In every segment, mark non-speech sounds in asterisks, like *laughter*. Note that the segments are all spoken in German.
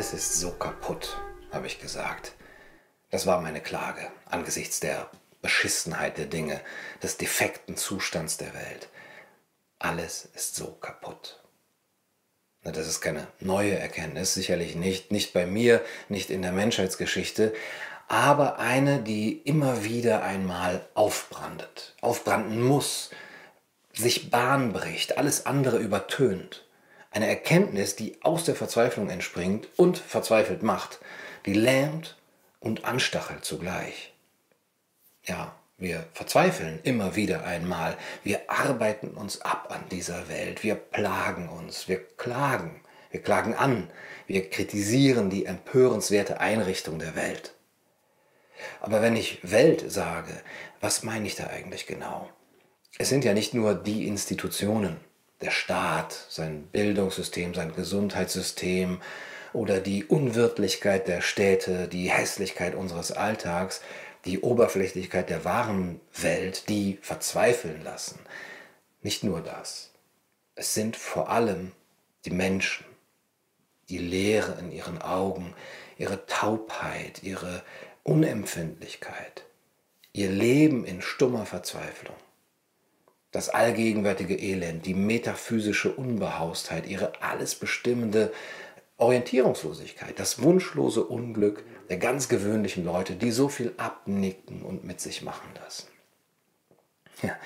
Alles ist so kaputt, habe ich gesagt. Das war meine Klage angesichts der Beschissenheit der Dinge, des defekten Zustands der Welt. Alles ist so kaputt. Das ist keine neue Erkenntnis, sicherlich nicht, nicht bei mir, nicht in der Menschheitsgeschichte, aber eine, die immer wieder einmal aufbrandet, aufbranden muss, sich Bahn bricht, alles andere übertönt. Eine Erkenntnis, die aus der Verzweiflung entspringt und verzweifelt macht, die lähmt und anstachelt zugleich. Ja, wir verzweifeln immer wieder einmal. Wir arbeiten uns ab an dieser Welt. Wir plagen uns. Wir klagen. Wir klagen an. Wir kritisieren die empörenswerte Einrichtung der Welt. Aber wenn ich Welt sage, was meine ich da eigentlich genau? Es sind ja nicht nur die Institutionen, der Staat, sein Bildungssystem, sein Gesundheitssystem oder die Unwirtlichkeit der Städte, die Hässlichkeit unseres Alltags, die Oberflächlichkeit der wahren Welt, die verzweifeln lassen. Nicht nur das. Es sind vor allem die Menschen, die Leere in ihren Augen, ihre Taubheit, ihre Unempfindlichkeit, ihr Leben in stummer Verzweiflung, das allgegenwärtige Elend, die metaphysische Unbehaustheit, ihre alles bestimmende Orientierungslosigkeit, das wunschlose Unglück der ganz gewöhnlichen Leute, die so viel abnicken und mit sich machen lassen. Ja,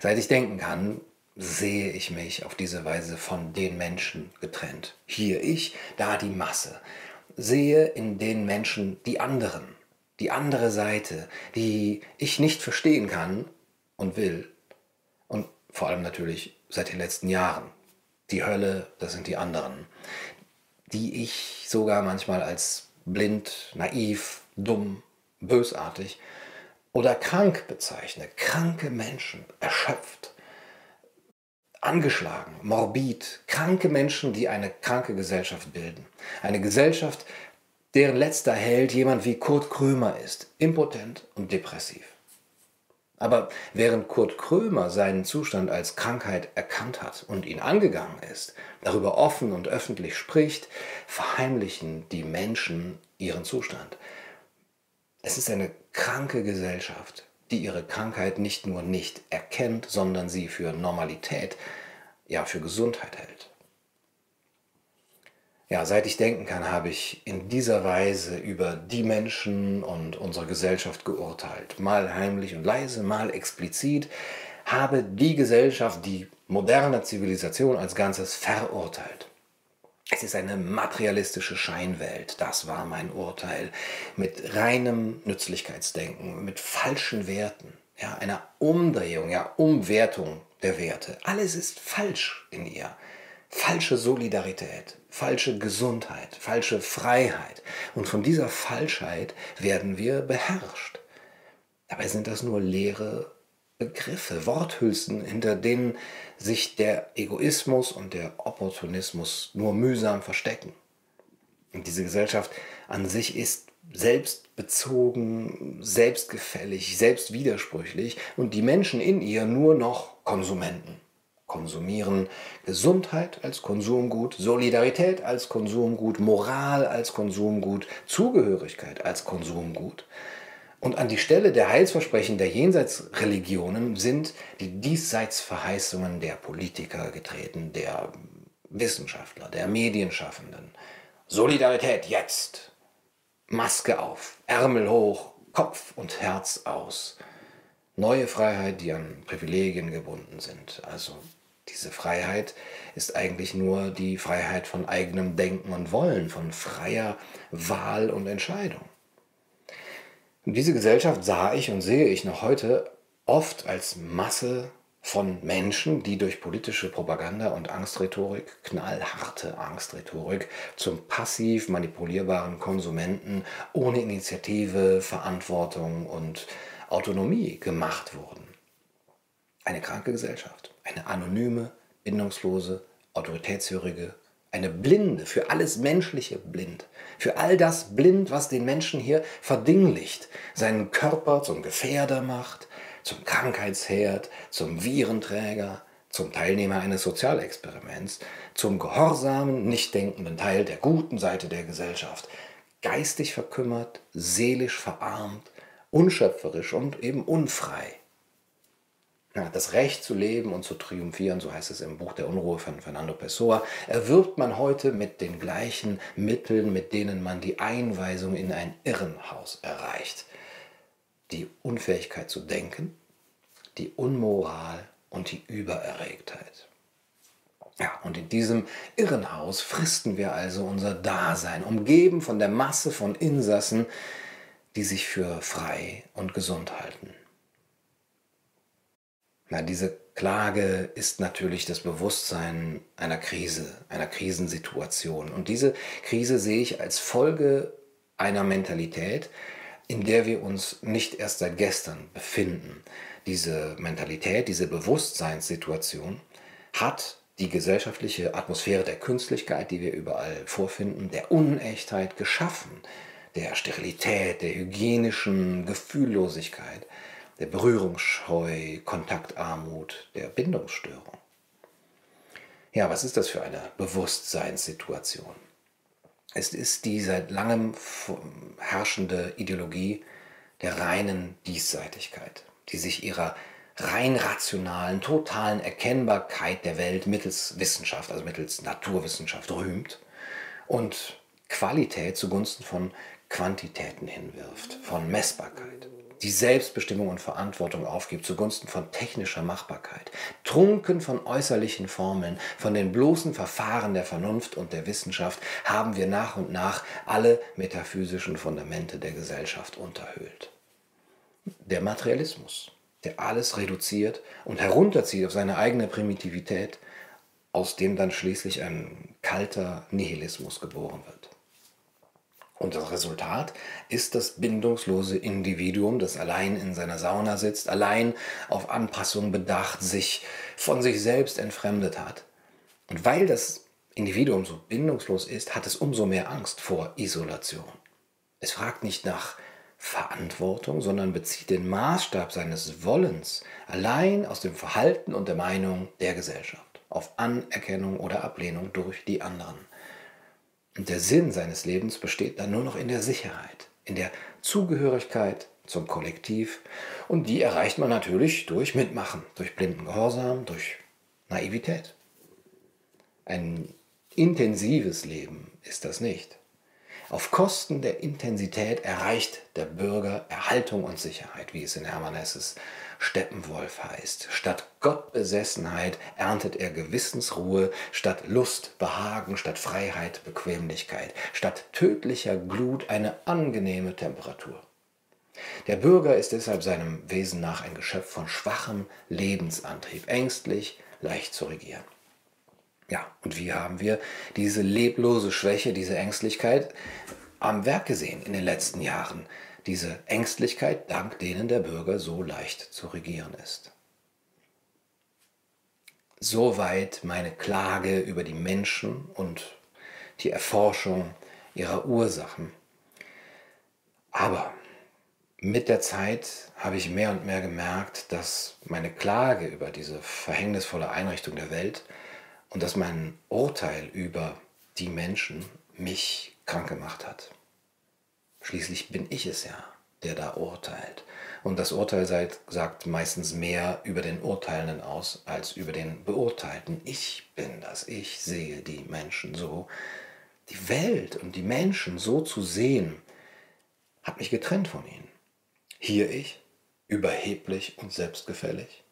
seit ich denken kann, sehe ich mich auf diese Weise von den Menschen getrennt. Hier ich, da die Masse. Sehe in den Menschen die anderen, die andere Seite, die ich nicht verstehen kann und will. Vor allem natürlich seit den letzten Jahren. Die Hölle, das sind die anderen die ich sogar manchmal als blind, naiv, dumm, bösartig oder krank bezeichne. Kranke Menschen, erschöpft, angeschlagen, morbid, kranke Menschen, die eine kranke Gesellschaft bilden. Eine Gesellschaft, deren letzter Held jemand wie Kurt Krömer ist, impotent und depressiv. Aber während Kurt Krömer seinen Zustand als Krankheit erkannt hat und ihn angegangen ist, darüber offen und öffentlich spricht, verheimlichen die Menschen ihren Zustand. Es ist eine kranke Gesellschaft, die ihre Krankheit nicht nur nicht erkennt, sondern sie für Normalität, ja für Gesundheit hält. Ja, seit ich denken kann, habe ich in dieser Weise über die Menschen und unsere Gesellschaft geurteilt. Mal heimlich und leise, mal explizit, habe die Gesellschaft, die moderne Zivilisation als Ganzes verurteilt. Es ist eine materialistische Scheinwelt, das war mein Urteil, mit reinem Nützlichkeitsdenken, mit falschen Werten, ja, einer Umdrehung, ja, Umwertung der Werte. Alles ist falsch in ihr falsche Solidarität, falsche Gesundheit, falsche Freiheit. Und von dieser Falschheit werden wir beherrscht. Dabei sind das nur leere Begriffe, Worthülsen, hinter denen sich der Egoismus und der Opportunismus nur mühsam verstecken. Und diese Gesellschaft an sich ist selbstbezogen, selbstgefällig, selbstwidersprüchlich und die Menschen in ihr nur noch Konsumenten konsumieren. Gesundheit als Konsumgut, Solidarität als Konsumgut, Moral als Konsumgut, Zugehörigkeit als Konsumgut. Und an die Stelle der Heilsversprechen der Jenseitsreligionen sind die Diesseitsverheißungen der Politiker getreten, der Wissenschaftler, der Medienschaffenden. Solidarität jetzt. Maske auf, Ärmel hoch, Kopf und Herz aus. Neue Freiheit, die an Privilegien gebunden sind. Also diese Freiheit ist eigentlich nur die Freiheit von eigenem Denken und Wollen, von freier Wahl und Entscheidung. Und diese Gesellschaft sah ich und sehe ich noch heute oft als Masse von Menschen, die durch politische Propaganda und Angstrhetorik, knallharte Angstrhetorik, zum passiv manipulierbaren Konsumenten ohne Initiative, Verantwortung und Autonomie gemacht wurden. Eine kranke Gesellschaft eine anonyme, bindungslose, autoritätshörige, eine Blinde, für alles Menschliche blind, für all das blind, was den Menschen hier verdinglicht, seinen Körper zum Gefährder macht, zum Krankheitsherd, zum Virenträger, zum Teilnehmer eines Sozialexperiments, zum gehorsamen, nicht denkenden Teil der guten Seite der Gesellschaft, geistig verkümmert, seelisch verarmt, unschöpferisch und eben unfrei. Ja, das Recht zu leben und zu triumphieren, so heißt es im Buch der Unruhe von Fernando Pessoa, erwirbt man heute mit den gleichen Mitteln, mit denen man die Einweisung in ein Irrenhaus erreicht. Die Unfähigkeit zu denken, die Unmoral und die Übererregtheit. Ja, und in diesem Irrenhaus fristen wir also unser Dasein, umgeben von der Masse von Insassen, die sich für frei und gesund halten. Na, diese Klage ist natürlich das Bewusstsein einer Krise, einer Krisensituation. Und diese Krise sehe ich als Folge einer Mentalität, in der wir uns nicht erst seit gestern befinden. Diese Mentalität, diese Bewusstseinssituation hat die gesellschaftliche Atmosphäre der Künstlichkeit, die wir überall vorfinden, der Unechtheit geschaffen, der Sterilität, der hygienischen Gefühllosigkeit der Berührungsscheu, Kontaktarmut, der Bindungsstörung. Ja, was ist das für eine Bewusstseinssituation? Es ist die seit langem herrschende Ideologie der reinen Diesseitigkeit, die sich ihrer rein rationalen, totalen Erkennbarkeit der Welt mittels Wissenschaft, also mittels Naturwissenschaft rühmt und Qualität zugunsten von Quantitäten hinwirft, von Messbarkeit die Selbstbestimmung und Verantwortung aufgibt zugunsten von technischer Machbarkeit, trunken von äußerlichen Formeln, von den bloßen Verfahren der Vernunft und der Wissenschaft, haben wir nach und nach alle metaphysischen Fundamente der Gesellschaft unterhöhlt. Der Materialismus, der alles reduziert und herunterzieht auf seine eigene Primitivität, aus dem dann schließlich ein kalter Nihilismus geboren wird. Und das Resultat ist das bindungslose Individuum, das allein in seiner Sauna sitzt, allein auf Anpassung bedacht, sich von sich selbst entfremdet hat. Und weil das Individuum so bindungslos ist, hat es umso mehr Angst vor Isolation. Es fragt nicht nach Verantwortung, sondern bezieht den Maßstab seines Wollens allein aus dem Verhalten und der Meinung der Gesellschaft, auf Anerkennung oder Ablehnung durch die anderen. Und der Sinn seines Lebens besteht dann nur noch in der Sicherheit, in der Zugehörigkeit zum Kollektiv. Und die erreicht man natürlich durch Mitmachen, durch blinden Gehorsam, durch Naivität. Ein intensives Leben ist das nicht. Auf Kosten der Intensität erreicht der Bürger Erhaltung und Sicherheit, wie es in Hermann Hesses Steppenwolf heißt. Statt Gottbesessenheit erntet er Gewissensruhe, statt Lust Behagen, statt Freiheit Bequemlichkeit, statt tödlicher Glut eine angenehme Temperatur. Der Bürger ist deshalb seinem Wesen nach ein Geschöpf von schwachem Lebensantrieb, ängstlich, leicht zu regieren. Ja, und wie haben wir diese leblose Schwäche, diese Ängstlichkeit am Werk gesehen in den letzten Jahren? Diese Ängstlichkeit, dank denen der Bürger so leicht zu regieren ist. Soweit meine Klage über die Menschen und die Erforschung ihrer Ursachen. Aber mit der Zeit habe ich mehr und mehr gemerkt, dass meine Klage über diese verhängnisvolle Einrichtung der Welt und dass mein Urteil über die Menschen mich krank gemacht hat. Schließlich bin ich es ja, der da urteilt. Und das Urteil sagt meistens mehr über den Urteilenden aus als über den Beurteilten. Ich bin das, ich sehe die Menschen so. Die Welt und die Menschen so zu sehen, hat mich getrennt von ihnen. Hier ich, überheblich und selbstgefällig.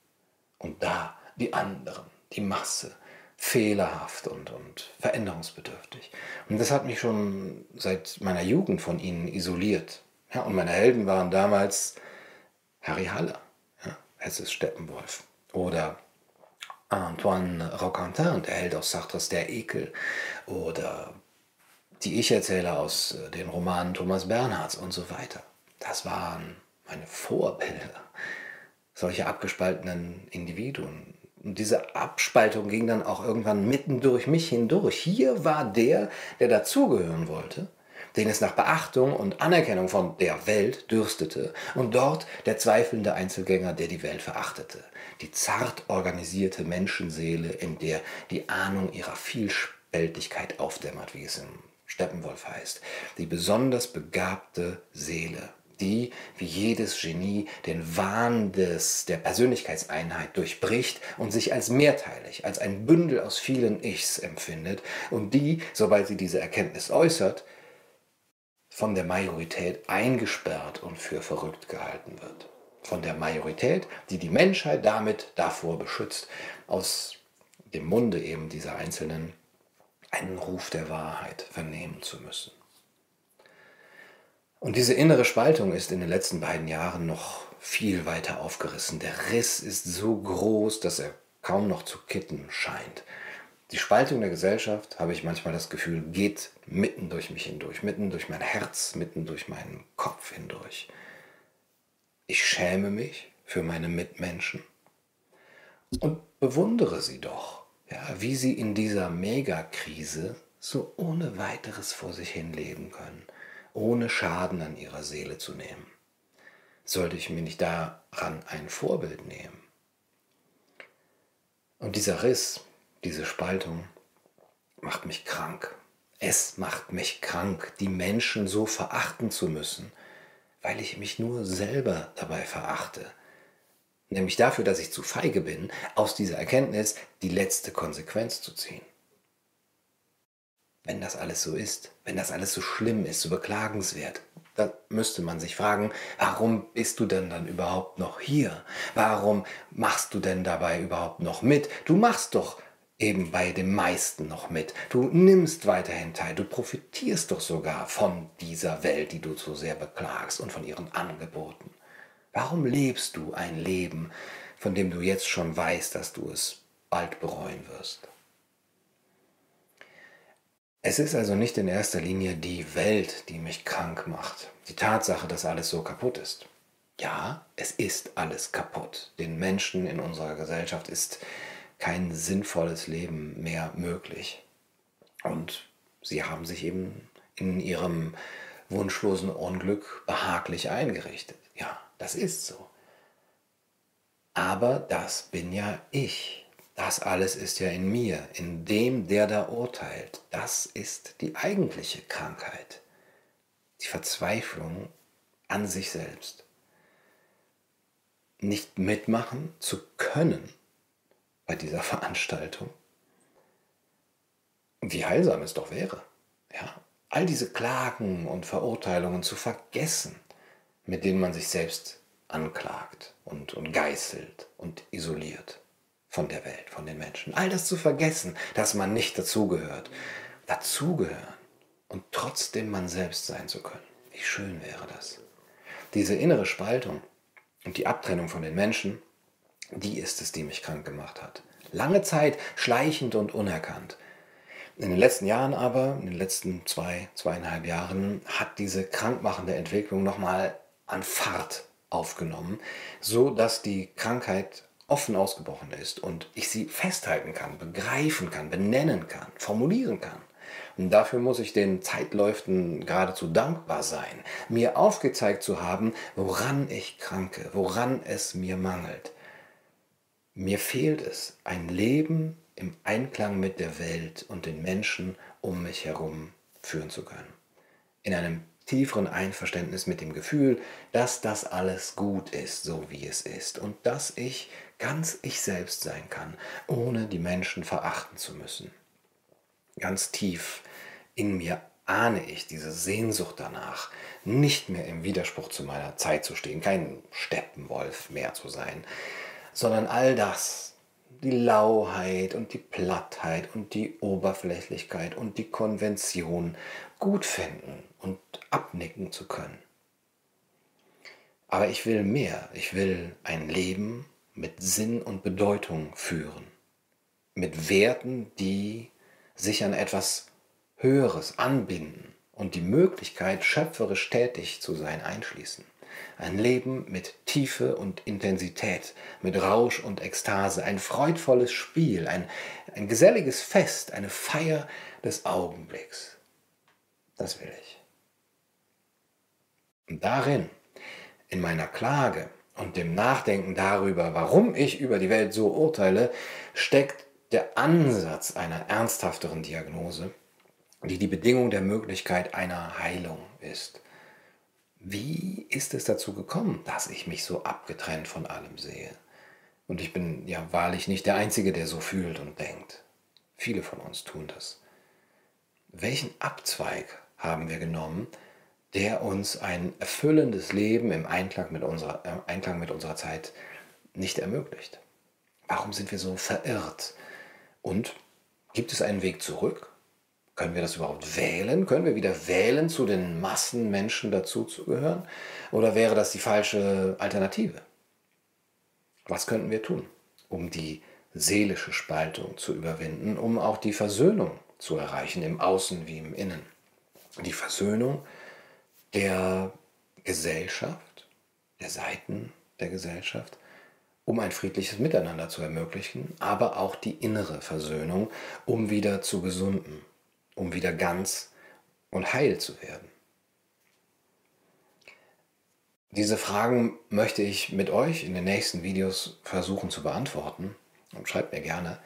Und da die anderen, die Masse, fehlerhaft und, und veränderungsbedürftig. Und das hat mich schon seit meiner Jugend von ihnen isoliert. Ja, und meine Helden waren damals Harry Haller, ja, Hesses Steppenwolf, oder Antoine Roquentin, der Held aus Sartres Der Ekel, oder die Ich-Erzähler aus äh, den Romanen Thomas Bernhards und so weiter. Das waren meine Vorbilder, solche abgespaltenen Individuen, und diese Abspaltung ging dann auch irgendwann mitten durch mich hindurch. Hier war der, der dazugehören wollte, den es nach Beachtung und Anerkennung von der Welt dürstete und dort der zweifelnde Einzelgänger, der die Welt verachtete. Die zart organisierte Menschenseele, in der die Ahnung ihrer Vielspältigkeit aufdämmert, wie es im Steppenwolf heißt. Die besonders begabte Seele, die, wie jedes Genie, den Wahn des, der Persönlichkeitseinheit durchbricht und sich als mehrteilig, als ein Bündel aus vielen Ichs empfindet und die, sobald sie diese Erkenntnis äußert, von der Majorität eingesperrt und für verrückt gehalten wird. Von der Majorität, die die Menschheit damit davor beschützt, aus dem Munde eben dieser Einzelnen einen Ruf der Wahrheit vernehmen zu müssen. Und diese innere Spaltung ist in den letzten beiden Jahren noch viel weiter aufgerissen. Der Riss ist so groß, dass er kaum noch zu kitten scheint. Die Spaltung der Gesellschaft, habe ich manchmal das Gefühl, geht mitten durch mich hindurch, mitten durch mein Herz, mitten durch meinen Kopf hindurch. Ich schäme mich für meine Mitmenschen und bewundere sie doch, ja, wie sie in dieser Megakrise so ohne weiteres vor sich hin leben können ohne Schaden an ihrer Seele zu nehmen? Sollte ich mir nicht daran ein Vorbild nehmen? Und dieser Riss, diese Spaltung macht mich krank. Es macht mich krank, die Menschen so verachten zu müssen, weil ich mich nur selber dabei verachte. Nämlich dafür, dass ich zu feige bin, aus dieser Erkenntnis die letzte Konsequenz zu ziehen wenn das alles so ist, wenn das alles so schlimm ist, so beklagenswert, da müsste man sich fragen, warum bist du denn dann überhaupt noch hier? Warum machst du denn dabei überhaupt noch mit? Du machst doch eben bei den meisten noch mit. Du nimmst weiterhin teil, du profitierst doch sogar von dieser Welt, die du so sehr beklagst und von ihren Angeboten. Warum lebst du ein Leben, von dem du jetzt schon weißt, dass du es bald bereuen wirst? Es ist also nicht in erster Linie die Welt, die mich krank macht. Die Tatsache, dass alles so kaputt ist. Ja, es ist alles kaputt. Den Menschen in unserer Gesellschaft ist kein sinnvolles Leben mehr möglich. Und sie haben sich eben in ihrem wunschlosen Unglück behaglich eingerichtet. Ja, das ist so. Aber das bin ja ich. Das alles ist ja in mir, in dem, der da urteilt. Das ist die eigentliche Krankheit. Die Verzweiflung an sich selbst. Nicht mitmachen zu können bei dieser *laughs* Veranstaltung. Wie heilsam es doch wäre. Ja, all diese Klagen und Verurteilungen zu vergessen, mit denen man sich selbst anklagt und, und geißelt und isoliert von der Welt, von den Menschen. All das zu vergessen, dass man nicht dazugehört. Dazugehören und trotzdem man selbst sein zu können. Wie schön wäre das. Diese innere Spaltung und die Abtrennung von den Menschen, die ist es, die mich krank gemacht hat. Lange Zeit schleichend und unerkannt. In den letzten Jahren aber, in den letzten zwei, zweieinhalb Jahren, hat diese krankmachende Entwicklung nochmal an Fahrt aufgenommen, so dass die Krankheit offen ausgebrochen ist und ich sie festhalten kann, begreifen kann, benennen kann, formulieren kann. Und dafür muss ich den Zeitläuften geradezu dankbar sein, mir aufgezeigt zu haben, woran ich kranke, woran es mir mangelt. Mir fehlt es, ein Leben im Einklang mit der Welt und den Menschen um mich herum führen zu können. In einem tieferen Einverständnis mit dem Gefühl, dass das alles gut ist, so wie es ist und dass ich ganz ich selbst sein kann, ohne die Menschen verachten zu müssen. Ganz tief in mir ahne ich diese Sehnsucht danach, nicht mehr im Widerspruch zu meiner Zeit zu stehen, kein Steppenwolf mehr zu sein, sondern all das, die Lauheit und die Plattheit und die Oberflächlichkeit und die Konvention gut finden und abnicken zu können. Aber ich will mehr. Ich will ein Leben mit Sinn und Bedeutung führen. Mit Werten, die sich an etwas Höheres anbinden und die Möglichkeit, schöpferisch tätig zu sein, einschließen. Ein Leben mit Tiefe und Intensität, mit Rausch und Ekstase, ein freudvolles Spiel, ein, ein geselliges Fest, eine Feier des Augenblicks. Das will ich. Und darin, in meiner Klage und dem Nachdenken darüber, warum ich über die Welt so urteile, steckt der Ansatz einer ernsthafteren Diagnose, die die Bedingung der Möglichkeit einer Heilung ist. Wie ist es dazu gekommen, dass ich mich so abgetrennt von allem sehe? Und ich bin ja wahrlich nicht der Einzige, der so fühlt und denkt. Viele von uns tun das. Welchen Abzweig haben wir genommen, der uns ein erfüllendes Leben im Einklang mit unserer, äh, Einklang mit unserer Zeit nicht ermöglicht? Warum sind wir so verirrt? Und gibt es einen Weg zurück? Können wir das überhaupt wählen? Können wir wieder wählen, zu den Massenmenschen dazuzugehören? Oder wäre das die falsche Alternative? Was könnten wir tun, um die seelische Spaltung zu überwinden, um auch die Versöhnung zu erreichen, im Außen wie im Innen? Die Versöhnung der Gesellschaft, der Seiten der Gesellschaft, um ein friedliches Miteinander zu ermöglichen, aber auch die innere Versöhnung, um wieder zu gesunden, um wieder ganz und heil zu werden. Diese Fragen möchte ich mit euch in den nächsten Videos versuchen zu beantworten. Und schreibt mir gerne,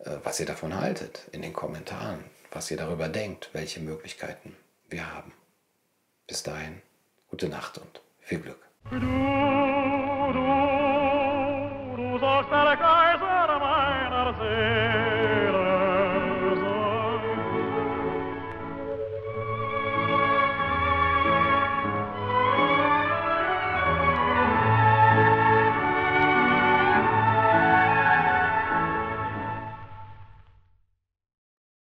äh, was ihr davon haltet in den Kommentaren, was ihr darüber denkt, welche Möglichkeiten wir haben. Bis dahin, gute Nacht und viel Glück. para cá.